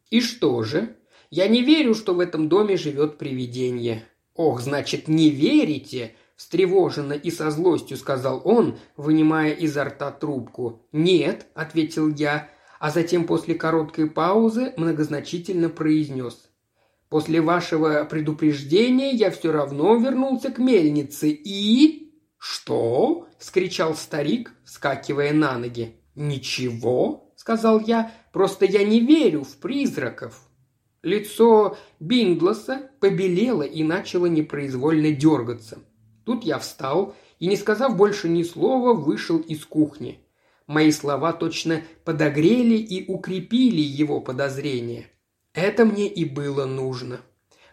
«И что же?» «Я не верю, что в этом доме живет привидение». «Ох, значит, не верите?» встревоженно и со злостью сказал он, вынимая изо рта трубку. «Нет», — ответил я, а затем после короткой паузы многозначительно произнес. После вашего предупреждения я все равно вернулся к мельнице и...» «Что?» – скричал старик, вскакивая на ноги. «Ничего», – сказал я, – «просто я не верю в призраков». Лицо Бингласа побелело и начало непроизвольно дергаться. Тут я встал и, не сказав больше ни слова, вышел из кухни. Мои слова точно подогрели и укрепили его подозрения – это мне и было нужно.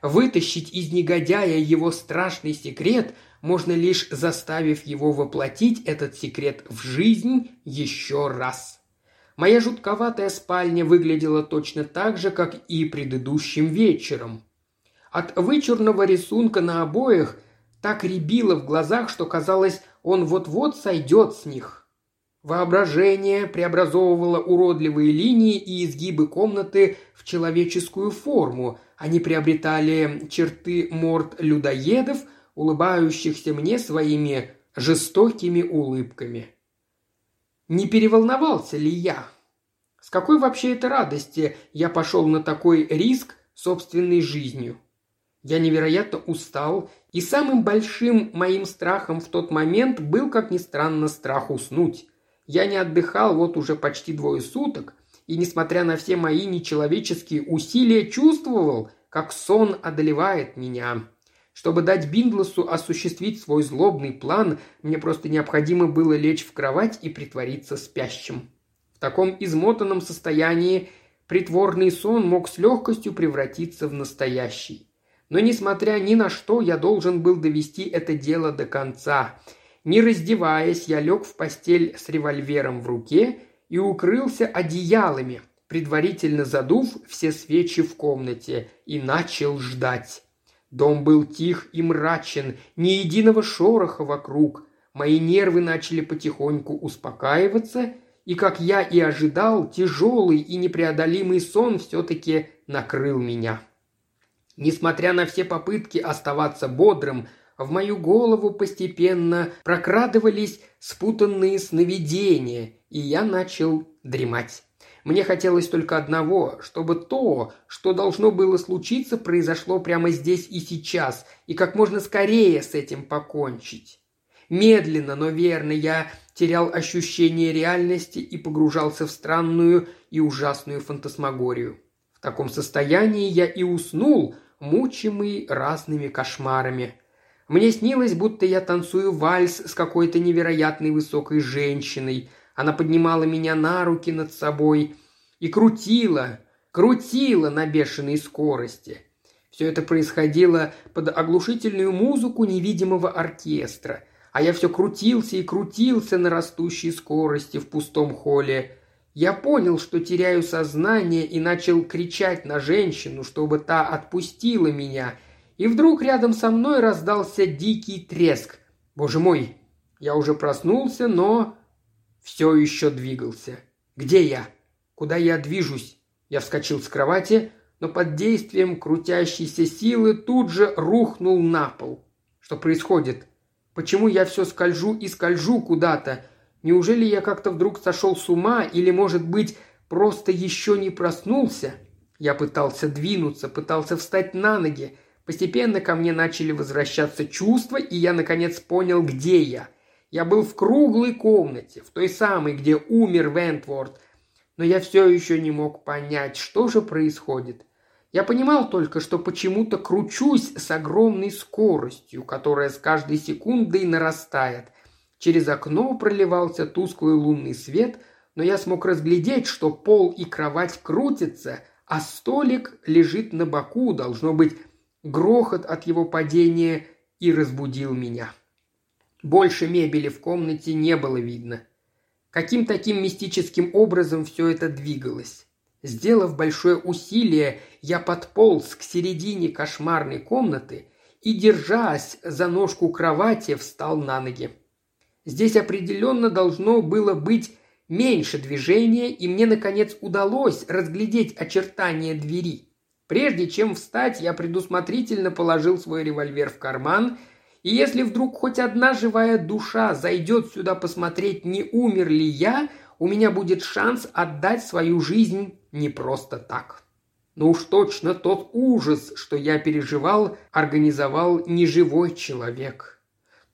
Вытащить из негодяя его страшный секрет можно лишь заставив его воплотить этот секрет в жизнь еще раз. Моя жутковатая спальня выглядела точно так же, как и предыдущим вечером. От вычурного рисунка на обоях так рябило в глазах, что казалось, он вот-вот сойдет с них. Воображение преобразовывало уродливые линии и изгибы комнаты в человеческую форму. Они приобретали черты морд людоедов, улыбающихся мне своими жестокими улыбками. Не переволновался ли я? С какой вообще это радости я пошел на такой риск собственной жизнью? Я невероятно устал, и самым большим моим страхом в тот момент был, как ни странно, страх уснуть. Я не отдыхал вот уже почти двое суток, и, несмотря на все мои нечеловеческие усилия, чувствовал, как сон одолевает меня. Чтобы дать Бингласу осуществить свой злобный план, мне просто необходимо было лечь в кровать и притвориться спящим. В таком измотанном состоянии притворный сон мог с легкостью превратиться в настоящий. Но, несмотря ни на что, я должен был довести это дело до конца – не раздеваясь, я лег в постель с револьвером в руке и укрылся одеялами, предварительно задув все свечи в комнате, и начал ждать. Дом был тих и мрачен, ни единого шороха вокруг. Мои нервы начали потихоньку успокаиваться, и, как я и ожидал, тяжелый и непреодолимый сон все-таки накрыл меня. Несмотря на все попытки оставаться бодрым, в мою голову постепенно прокрадывались спутанные сновидения, и я начал дремать. Мне хотелось только одного, чтобы то, что должно было случиться, произошло прямо здесь и сейчас, и как можно скорее с этим покончить. Медленно, но верно я терял ощущение реальности и погружался в странную и ужасную фантасмагорию. В таком состоянии я и уснул, мучимый разными кошмарами. Мне снилось, будто я танцую вальс с какой-то невероятной высокой женщиной. Она поднимала меня на руки над собой и крутила, крутила на бешеной скорости. Все это происходило под оглушительную музыку невидимого оркестра, а я все крутился и крутился на растущей скорости в пустом холле. Я понял, что теряю сознание и начал кричать на женщину, чтобы та отпустила меня – и вдруг рядом со мной раздался дикий треск. Боже мой, я уже проснулся, но все еще двигался. Где я? Куда я движусь? Я вскочил с кровати, но под действием крутящейся силы тут же рухнул на пол. Что происходит? Почему я все скольжу и скольжу куда-то? Неужели я как-то вдруг сошел с ума или, может быть, просто еще не проснулся? Я пытался двинуться, пытался встать на ноги, Постепенно ко мне начали возвращаться чувства, и я наконец понял, где я. Я был в круглой комнате, в той самой, где умер Вентворд, но я все еще не мог понять, что же происходит. Я понимал только, что почему-то кручусь с огромной скоростью, которая с каждой секундой нарастает. Через окно проливался тусклый лунный свет, но я смог разглядеть, что пол и кровать крутятся, а столик лежит на боку, должно быть, Грохот от его падения и разбудил меня. Больше мебели в комнате не было видно. Каким таким мистическим образом все это двигалось? Сделав большое усилие, я подполз к середине кошмарной комнаты и, держась за ножку кровати, встал на ноги. Здесь определенно должно было быть меньше движения, и мне, наконец, удалось разглядеть очертания двери. Прежде чем встать, я предусмотрительно положил свой револьвер в карман, и если вдруг хоть одна живая душа зайдет сюда посмотреть, не умер ли я, у меня будет шанс отдать свою жизнь не просто так. Но уж точно тот ужас, что я переживал, организовал неживой человек.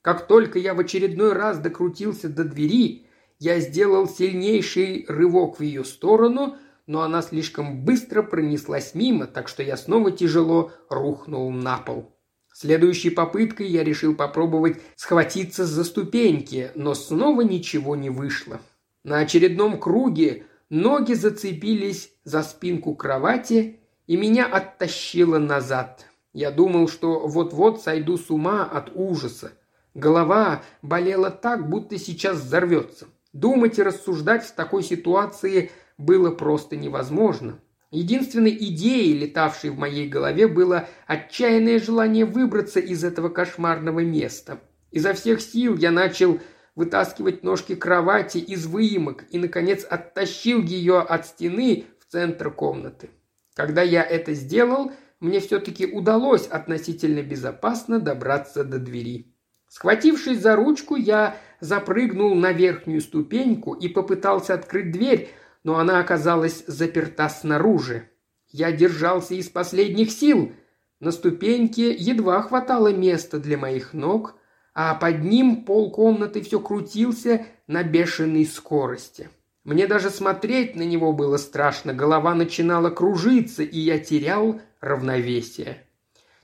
Как только я в очередной раз докрутился до двери, я сделал сильнейший рывок в ее сторону – но она слишком быстро пронеслась мимо, так что я снова тяжело рухнул на пол. Следующей попыткой я решил попробовать схватиться за ступеньки, но снова ничего не вышло. На очередном круге ноги зацепились за спинку кровати, и меня оттащило назад. Я думал, что вот-вот сойду с ума от ужаса. Голова болела так, будто сейчас взорвется. Думать и рассуждать в такой ситуации было просто невозможно. Единственной идеей, летавшей в моей голове, было отчаянное желание выбраться из этого кошмарного места. Изо всех сил я начал вытаскивать ножки кровати из выемок и, наконец, оттащил ее от стены в центр комнаты. Когда я это сделал, мне все-таки удалось относительно безопасно добраться до двери. Схватившись за ручку, я запрыгнул на верхнюю ступеньку и попытался открыть дверь, но она оказалась заперта снаружи. Я держался из последних сил. На ступеньке едва хватало места для моих ног, а под ним пол комнаты все крутился на бешеной скорости. Мне даже смотреть на него было страшно, голова начинала кружиться, и я терял равновесие.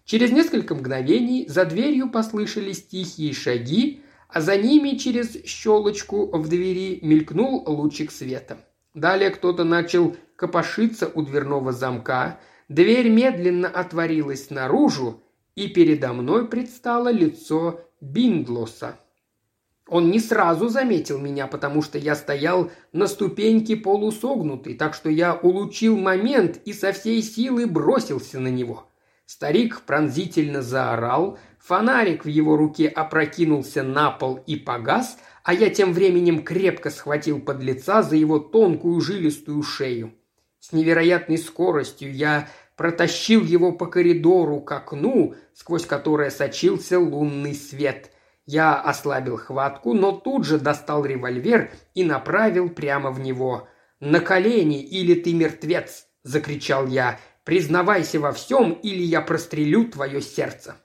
Через несколько мгновений за дверью послышались тихие шаги, а за ними через щелочку в двери мелькнул лучик света. Далее кто-то начал копошиться у дверного замка, дверь медленно отворилась наружу, и передо мной предстало лицо Бинглоса. Он не сразу заметил меня, потому что я стоял на ступеньке полусогнутый, так что я улучил момент и со всей силы бросился на него. Старик пронзительно заорал, фонарик в его руке опрокинулся на пол и погас, а я тем временем крепко схватил под лица за его тонкую жилистую шею. С невероятной скоростью я протащил его по коридору к окну, сквозь которое сочился лунный свет. Я ослабил хватку, но тут же достал револьвер и направил прямо в него. «На колени, или ты мертвец!» – закричал я. «Признавайся во всем, или я прострелю твое сердце!»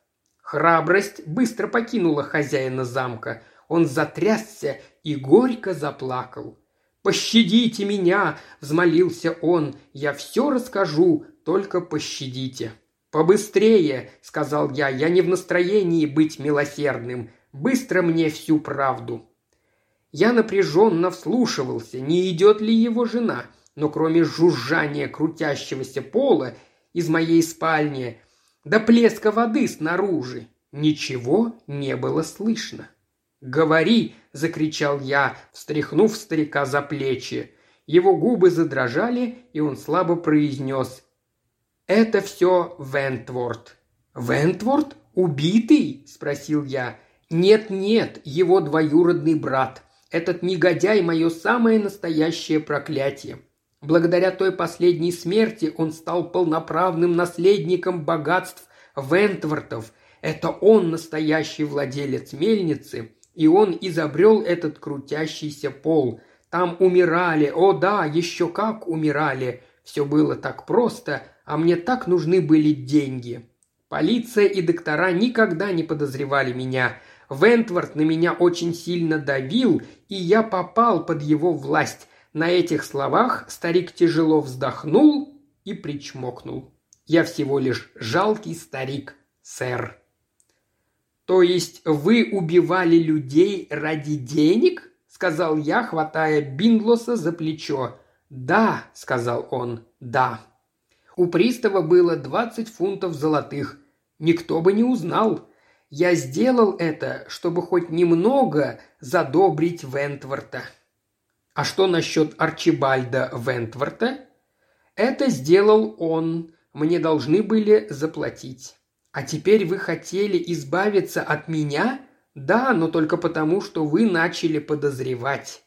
Храбрость быстро покинула хозяина замка. Он затрясся и горько заплакал. «Пощадите меня!» – взмолился он. «Я все расскажу, только пощадите!» «Побыстрее!» – сказал я. «Я не в настроении быть милосердным. Быстро мне всю правду!» Я напряженно вслушивался, не идет ли его жена, но кроме жужжания крутящегося пола из моей спальни до плеска воды снаружи ничего не было слышно. «Говори!» – закричал я, встряхнув старика за плечи. Его губы задрожали, и он слабо произнес. «Это все Вентворд». «Вентворд? Убитый?» – спросил я. «Нет-нет, его двоюродный брат. Этот негодяй – мое самое настоящее проклятие. Благодаря той последней смерти он стал полноправным наследником богатств Вентвортов. Это он настоящий владелец мельницы, и он изобрел этот крутящийся пол. Там умирали, о да, еще как умирали. Все было так просто, а мне так нужны были деньги. Полиция и доктора никогда не подозревали меня – Вентворд на меня очень сильно давил, и я попал под его власть. На этих словах старик тяжело вздохнул и причмокнул. Я всего лишь жалкий старик, сэр. То есть вы убивали людей ради денег? сказал я, хватая Бинглоса за плечо. Да, сказал он, да. У пристава было двадцать фунтов золотых. Никто бы не узнал. Я сделал это, чтобы хоть немного задобрить Вентворта. А что насчет Арчибальда Вентворта? Это сделал он. Мне должны были заплатить. А теперь вы хотели избавиться от меня? Да, но только потому, что вы начали подозревать.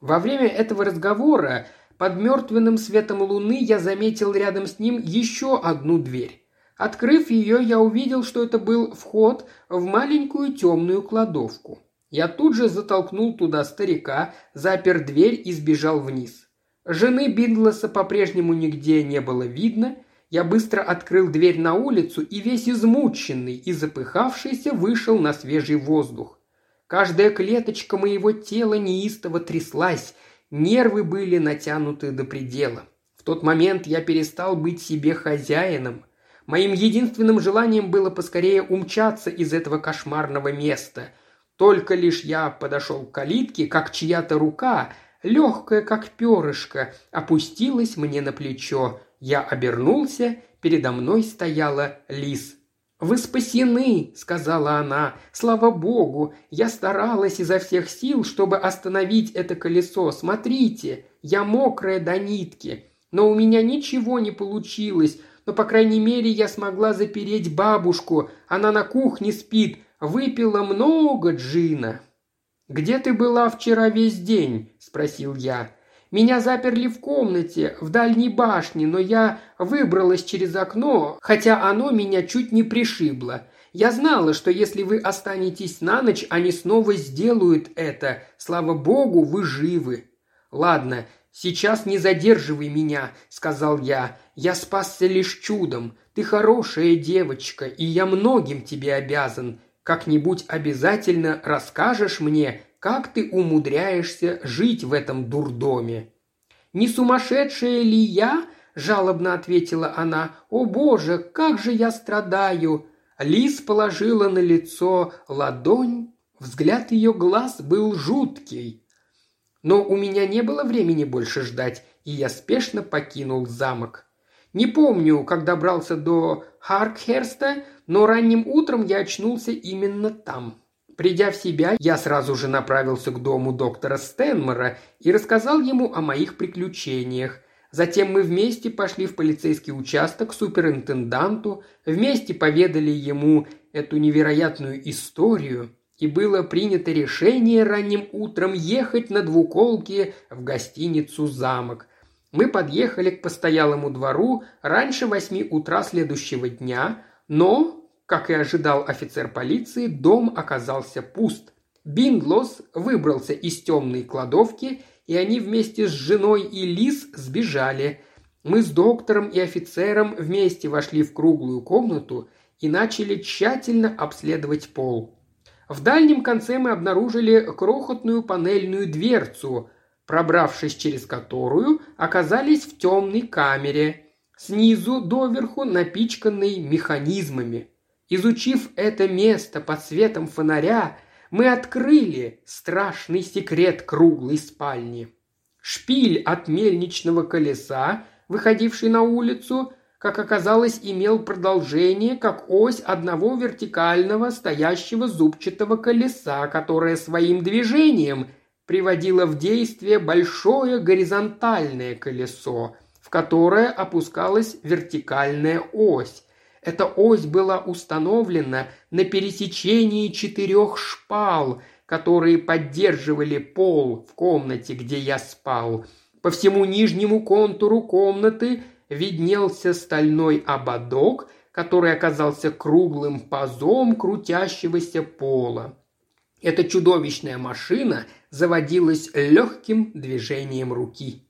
Во время этого разговора под мертвенным светом луны я заметил рядом с ним еще одну дверь. Открыв ее, я увидел, что это был вход в маленькую темную кладовку. Я тут же затолкнул туда старика, запер дверь и сбежал вниз. Жены Бингласа по-прежнему нигде не было видно. Я быстро открыл дверь на улицу и весь измученный и запыхавшийся вышел на свежий воздух. Каждая клеточка моего тела неистово тряслась, нервы были натянуты до предела. В тот момент я перестал быть себе хозяином. Моим единственным желанием было поскорее умчаться из этого кошмарного места. Только лишь я подошел к калитке, как чья-то рука, легкая, как перышко, опустилась мне на плечо. Я обернулся, передо мной стояла лис. «Вы спасены!» – сказала она. «Слава Богу! Я старалась изо всех сил, чтобы остановить это колесо. Смотрите, я мокрая до нитки. Но у меня ничего не получилось но, по крайней мере, я смогла запереть бабушку. Она на кухне спит, выпила много джина». «Где ты была вчера весь день?» – спросил я. «Меня заперли в комнате, в дальней башне, но я выбралась через окно, хотя оно меня чуть не пришибло. Я знала, что если вы останетесь на ночь, они снова сделают это. Слава богу, вы живы. Ладно, сейчас не задерживай меня», – сказал я. Я спасся лишь чудом. Ты хорошая девочка, и я многим тебе обязан. Как-нибудь обязательно расскажешь мне, как ты умудряешься жить в этом дурдоме». «Не сумасшедшая ли я?» – жалобно ответила она. «О боже, как же я страдаю!» Лис положила на лицо ладонь. Взгляд ее глаз был жуткий. Но у меня не было времени больше ждать, и я спешно покинул замок. Не помню, как добрался до Харкхерста, но ранним утром я очнулся именно там. Придя в себя, я сразу же направился к дому доктора Стэнмора и рассказал ему о моих приключениях. Затем мы вместе пошли в полицейский участок к суперинтенданту, вместе поведали ему эту невероятную историю, и было принято решение ранним утром ехать на двуколке в гостиницу «Замок», мы подъехали к постоялому двору раньше восьми утра следующего дня, но, как и ожидал офицер полиции, дом оказался пуст. Бинглос выбрался из темной кладовки и они вместе с женой и Лис сбежали. Мы с доктором и офицером вместе вошли в круглую комнату и начали тщательно обследовать пол. В дальнем конце мы обнаружили крохотную панельную дверцу, пробравшись через которую оказались в темной камере, снизу доверху напичканной механизмами. Изучив это место под светом фонаря, мы открыли страшный секрет круглой спальни. Шпиль от мельничного колеса, выходивший на улицу, как оказалось, имел продолжение, как ось одного вертикального стоящего зубчатого колеса, которое своим движением приводило в действие большое горизонтальное колесо, в которое опускалась вертикальная ось. Эта ось была установлена на пересечении четырех шпал, которые поддерживали пол в комнате, где я спал. По всему нижнему контуру комнаты виднелся стальной ободок, который оказался круглым пазом крутящегося пола. Эта чудовищная машина заводилась легким движением руки.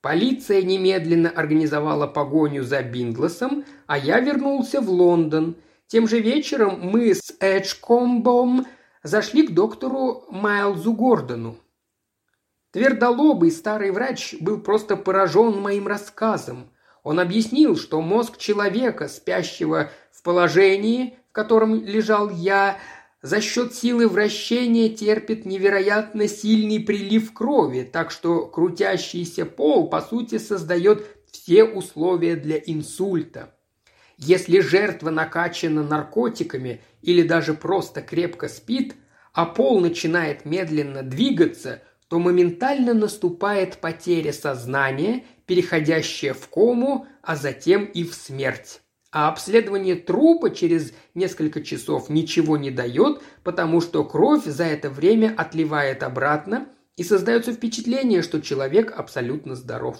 Полиция немедленно организовала погоню за Бингласом, а я вернулся в Лондон. Тем же вечером мы с Эджкомбом зашли к доктору Майлзу Гордону. Твердолобый старый врач был просто поражен моим рассказом. Он объяснил, что мозг человека, спящего в положении, в котором лежал я, за счет силы вращения терпит невероятно сильный прилив крови, так что крутящийся пол, по сути, создает все условия для инсульта. Если жертва накачана наркотиками или даже просто крепко спит, а пол начинает медленно двигаться, то моментально наступает потеря сознания, переходящая в кому, а затем и в смерть. А обследование трупа через несколько часов ничего не дает, потому что кровь за это время отливает обратно и создается впечатление, что человек абсолютно здоров.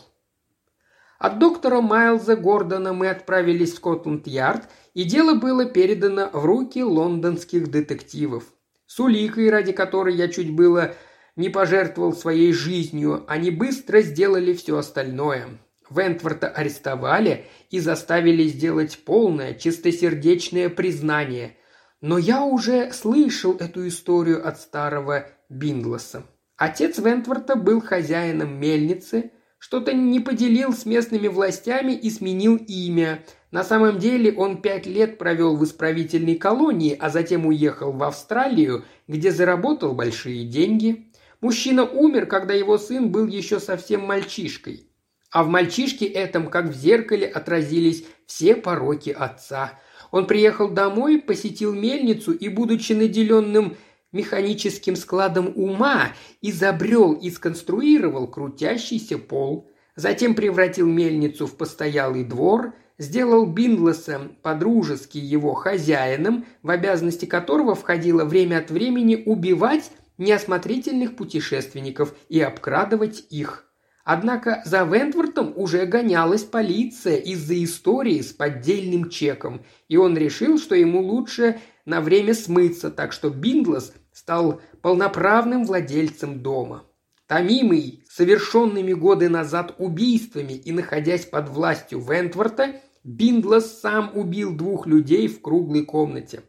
От доктора Майлза Гордона мы отправились в Скотланд-Ярд, и дело было передано в руки лондонских детективов. С уликой, ради которой я чуть было не пожертвовал своей жизнью, они быстро сделали все остальное. Вентворта арестовали и заставили сделать полное, чистосердечное признание. Но я уже слышал эту историю от старого Бингласа. Отец Вентворта был хозяином мельницы, что-то не поделил с местными властями и сменил имя. На самом деле он пять лет провел в исправительной колонии, а затем уехал в Австралию, где заработал большие деньги. Мужчина умер, когда его сын был еще совсем мальчишкой. А в мальчишке этом, как в зеркале, отразились все пороки отца. Он приехал домой, посетил мельницу и, будучи наделенным механическим складом ума, изобрел и сконструировал крутящийся пол. Затем превратил мельницу в постоялый двор, сделал Бингласа подружески его хозяином, в обязанности которого входило время от времени убивать неосмотрительных путешественников и обкрадывать их. Однако за Вентвортом уже гонялась полиция из-за истории с поддельным чеком, и он решил, что ему лучше на время смыться, так что Бинглас стал полноправным владельцем дома. Томимый совершенными годы назад убийствами и находясь под властью Вентворта, Бинглас сам убил двух людей в круглой комнате.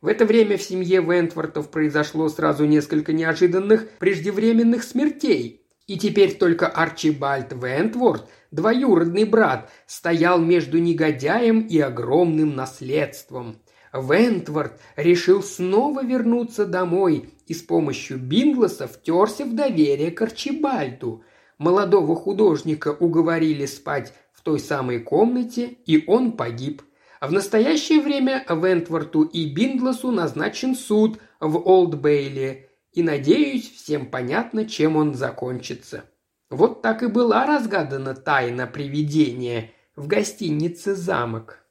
В это время в семье Вентвортов произошло сразу несколько неожиданных преждевременных смертей. И теперь только Арчибальд Вентворт, двоюродный брат, стоял между негодяем и огромным наследством. Вентворт решил снова вернуться домой и с помощью Бингласа втерся в доверие к Арчибальду. Молодого художника уговорили спать в той самой комнате, и он погиб – в настоящее время Вентворту и Бингласу назначен суд в Олд-Бейли, и, надеюсь, всем понятно, чем он закончится. Вот так и была разгадана тайна привидения в гостинице «Замок».